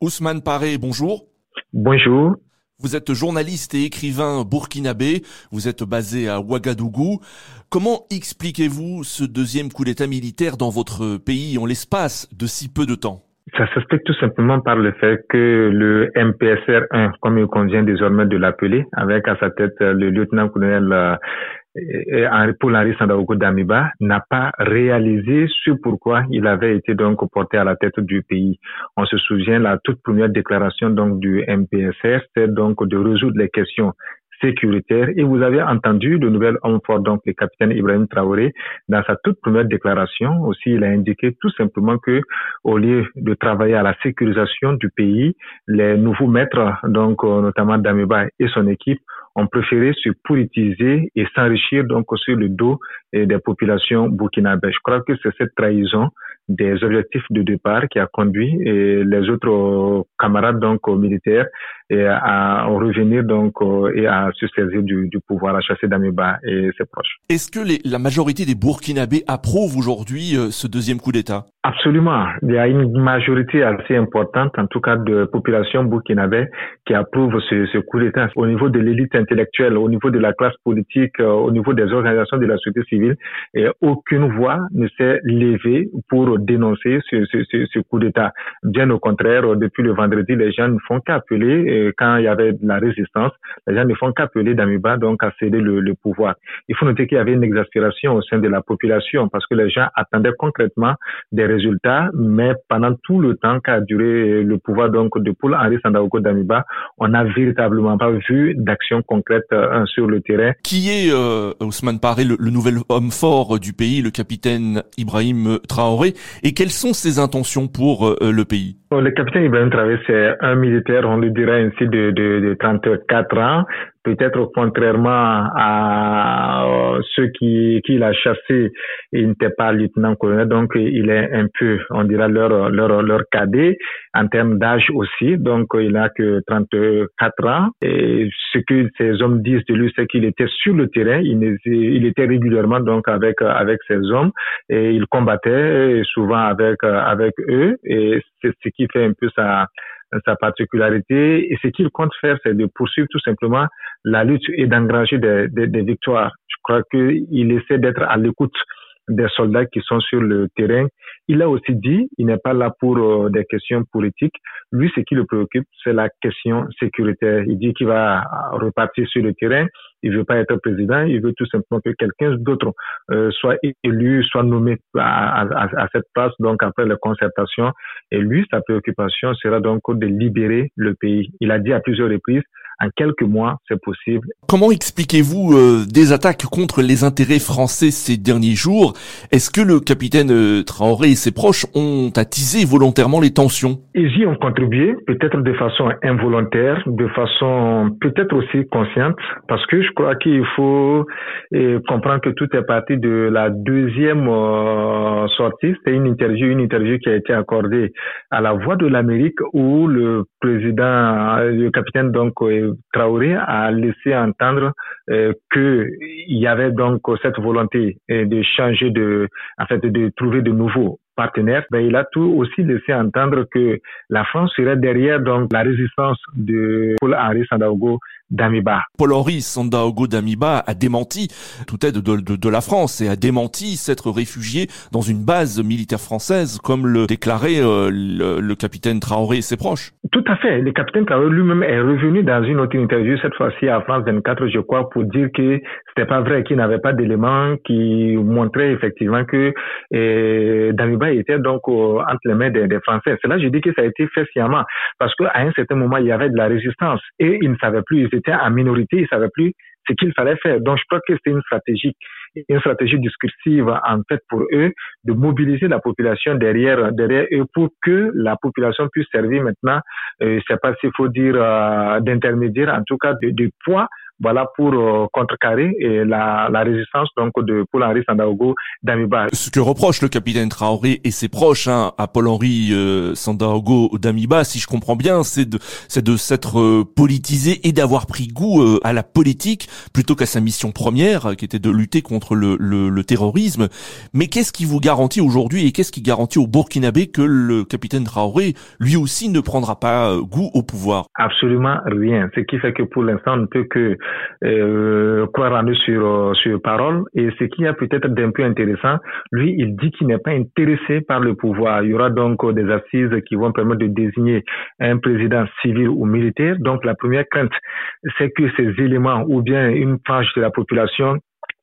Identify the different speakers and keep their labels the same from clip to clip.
Speaker 1: Ousmane Paré, bonjour.
Speaker 2: Bonjour.
Speaker 1: Vous êtes journaliste et écrivain burkinabé, vous êtes basé à Ouagadougou. Comment expliquez-vous ce deuxième coup d'État militaire dans votre pays en l'espace de si peu de temps?
Speaker 2: Ça s'explique tout simplement par le fait que le MPSR 1, comme il convient désormais de l'appeler, avec à sa tête le lieutenant-colonel euh, Paul-Henri Sandaogo Damiba n'a pas réalisé ce pourquoi il avait été donc porté à la tête du pays. On se souvient la toute première déclaration donc du MPSR, c'est donc de résoudre les questions sécuritaires. Et vous avez entendu le nouvel homme fort, donc le capitaine Ibrahim Traoré, dans sa toute première déclaration aussi, il a indiqué tout simplement que au lieu de travailler à la sécurisation du pays, les nouveaux maîtres, donc notamment Damiba et son équipe, ont préféré se politiser et s'enrichir donc sur le dos eh, des populations burkinabées. Je crois que c'est cette trahison des objectifs de départ qui a conduit et les autres camarades donc militaires et à revenir donc et à se saisir du, du pouvoir, à chasser Damiba et ses proches.
Speaker 1: Est-ce que les, la majorité des Burkinabés approuvent aujourd'hui euh, ce deuxième coup d'État?
Speaker 2: Absolument. Il y a une majorité assez importante, en tout cas de population burkinabé, qui approuve ce, ce coup d'État. Au niveau de l'élite intellectuelle, au niveau de la classe politique, euh, au niveau des organisations de la société civile, et aucune voix ne s'est levée pour dénoncer ce, ce, ce coup d'État. Bien au contraire, depuis le vendredi, les gens ne font qu'appeler, quand il y avait de la résistance, les gens ne font qu'appeler Damiba donc à céder le, le pouvoir. Il faut noter qu'il y avait une exaspération au sein de la population parce que les gens attendaient concrètement des résultats, mais pendant tout le temps qu'a duré le pouvoir donc de Paul Henri Sandaogo Damiba, on n'a véritablement pas vu d'action concrète euh, sur le terrain.
Speaker 1: Qui est euh, Ousmane Paré, le, le, nouvel homme fort du pays, le capitaine Ibrahim Traoré, et quelles sont ses intentions pour euh, le pays?
Speaker 2: Le capitaine Ibrahim Traoré, c'est un militaire, on le dirait ainsi, de, de, de 34 ans, peut-être contrairement à euh, ceux qui, qui l'a chassé, il n'était pas lieutenant-colonel, donc il est un peu, on dira, leur, leur, leur cadet en termes d'âge aussi, donc il n'a que 34 ans. Et ce que ces hommes disent de lui, c'est qu'il était sur le terrain, il, il était régulièrement donc avec, avec ces hommes et il combattait souvent avec, avec eux et c'est ce qui fait un peu sa, sa particularité. Et ce qu'il compte faire, c'est de poursuivre tout simplement la lutte et d'engranger des, des, des, victoires. Je crois qu'il essaie d'être à l'écoute des soldats qui sont sur le terrain. Il a aussi dit, il n'est pas là pour euh, des questions politiques. Lui, ce qui le préoccupe, c'est la question sécuritaire. Il dit qu'il va repartir sur le terrain. Il veut pas être président. Il veut tout simplement que quelqu'un d'autre euh, soit élu, soit nommé à, à, à, cette place. Donc après la concertation, et lui, sa préoccupation sera donc de libérer le pays. Il a dit à plusieurs reprises en quelques mois, c'est possible.
Speaker 1: Comment expliquez-vous euh, des attaques contre les intérêts français ces derniers jours? Est-ce que le capitaine euh, Traoré et ses proches ont attisé volontairement les tensions?
Speaker 2: Ils y ont contribué, peut-être de façon involontaire, de façon peut-être aussi consciente, parce que je crois qu'il faut euh, comprendre que tout est parti de la deuxième euh, sortie. C'était une interview, une interview qui a été accordée à la Voix de l'Amérique où le président, le capitaine donc Traoré a laissé entendre euh, que il y avait donc cette volonté euh, de changer de, en fait, de trouver de nouveaux partenaires, ben, il a tout aussi laissé entendre que la France serait derrière donc la résistance de Paul-Henri Sandaogo d'Amiba.
Speaker 1: Paul-Henri Sandaogo d'Amiba a démenti toute aide de, de, de, la France et a démenti s'être réfugié dans une base militaire française, comme le déclarait euh, le, le, capitaine Traoré et ses proches.
Speaker 2: Tout à fait. Le capitaine Traoré lui-même est revenu dans une autre interview, cette fois-ci à France 24, je crois, pour dire que c'était pas vrai, qu'il n'avait pas d'éléments qui montraient effectivement que eh, Damiba était donc euh, entre les mains des, des Français. C'est là je dis que ça a été fait sciemment, parce qu'à un certain moment, il y avait de la résistance et ils ne savaient plus, ils étaient en minorité, ils ne savaient plus ce qu'il fallait faire. Donc, je crois que c'est une stratégie, une stratégie discursive, en fait, pour eux, de mobiliser la population derrière, derrière eux pour que la population puisse servir maintenant, euh, je sais pas s'il faut dire, euh, d'intermédiaire, en tout cas, de, de poids Voilà pour contrecarrer la, la résistance donc de Paul-Henri Sandaogo d'Amiba.
Speaker 1: Ce que reproche le capitaine Traoré et ses proches hein, à Paul-Henri Sandaogo d'Amiba, si je comprends bien, c'est de c'est de s'être politisé et d'avoir pris goût à la politique plutôt qu'à sa mission première, qui était de lutter contre le, le, le terrorisme. Mais qu'est-ce qui vous garantit aujourd'hui et qu'est-ce qui garantit au Burkinabé que le capitaine Traoré, lui aussi, ne prendra pas euh, goût au pouvoir?
Speaker 2: Absolument rien. Ce qui fait que pour l'instant, on ne peut que euh, croire en eux sur, euh, sur parole. Et ce qui a peut-être d'un peu intéressant, lui, il dit qu'il n'est pas intéressé par le pouvoir. Il y aura donc des assises qui vont permettre de désigner un président civil ou militaire. Donc la première crainte, c'est que ces éléments ou bien une frange de la population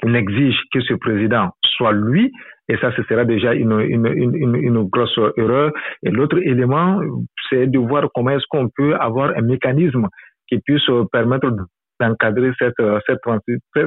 Speaker 2: n'exige que ce président soit lui, et ça, ce sera déjà une, une, une, une grosse erreur. Et l'autre élément, c'est de voir comment est-ce qu'on peut avoir un mécanisme qui puisse permettre d'encadrer cette, cette,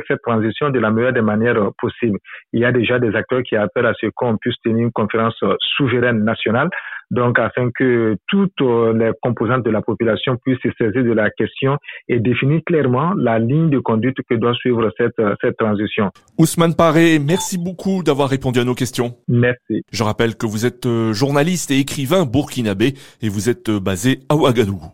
Speaker 2: cette, transition de la meilleure des manières possibles. Il y a déjà des acteurs qui appellent à ce qu'on puisse tenir une conférence souveraine nationale donc afin que toutes euh, les composantes de la population puissent se saisir de la question et définir clairement la ligne de conduite que doit suivre cette, euh, cette transition.
Speaker 1: Ousmane Paré, merci beaucoup d'avoir répondu à nos questions.
Speaker 2: Merci.
Speaker 1: Je rappelle que vous êtes euh, journaliste et écrivain burkinabé et vous êtes basé à Ouagadougou.